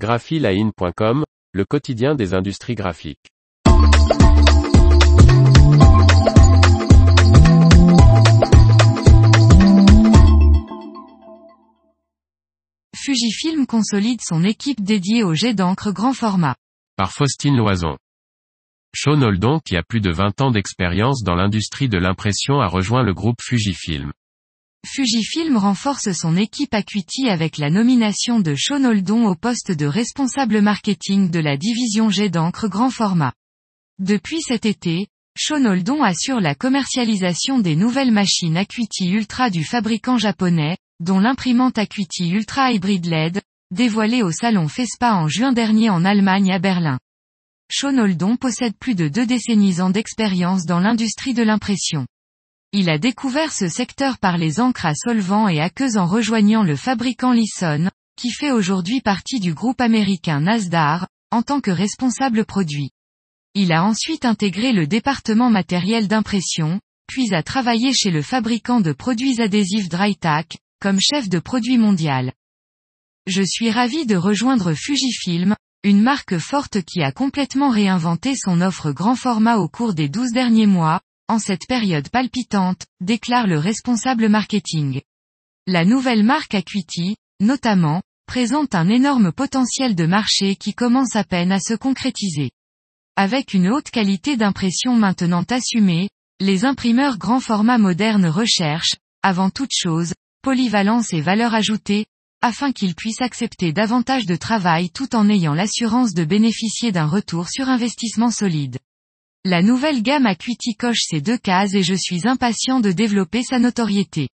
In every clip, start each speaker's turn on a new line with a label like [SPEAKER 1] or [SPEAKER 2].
[SPEAKER 1] graphiline.com, le quotidien des industries graphiques.
[SPEAKER 2] Fujifilm consolide son équipe dédiée au jet d'encre grand format.
[SPEAKER 1] Par Faustine Loison. Sean Oldon qui a plus de 20 ans d'expérience dans l'industrie de l'impression a rejoint le groupe Fujifilm.
[SPEAKER 2] Fujifilm renforce son équipe Acuity avec la nomination de Sean Oldon au poste de responsable marketing de la division jet d'encre grand format. Depuis cet été, Sean Oldon assure la commercialisation des nouvelles machines Acuity Ultra du fabricant japonais, dont l'imprimante Acuity Ultra Hybrid LED, dévoilée au salon FESPA en juin dernier en Allemagne à Berlin. Sean Oldon possède plus de deux décennies d'expérience dans l'industrie de l'impression. Il a découvert ce secteur par les encres à solvant et aqueuses en rejoignant le fabricant Lisson, qui fait aujourd'hui partie du groupe américain Nasdaq, en tant que responsable produit. Il a ensuite intégré le département matériel d'impression, puis a travaillé chez le fabricant de produits adhésifs DryTac, comme chef de produit mondial. Je suis ravi de rejoindre Fujifilm, une marque forte qui a complètement réinventé son offre grand format au cours des 12 derniers mois, en cette période palpitante, déclare le responsable marketing. La nouvelle marque Acuity, notamment, présente un énorme potentiel de marché qui commence à peine à se concrétiser. Avec une haute qualité d'impression maintenant assumée, les imprimeurs grand format modernes recherchent, avant toute chose, polyvalence et valeur ajoutée, afin qu'ils puissent accepter davantage de travail tout en ayant l'assurance de bénéficier d'un retour sur investissement solide. La nouvelle gamme Acuity coche ces deux cases et je suis impatient de développer sa notoriété.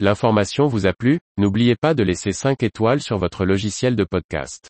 [SPEAKER 1] L'information vous a plu, n'oubliez pas de laisser 5 étoiles sur votre logiciel de podcast.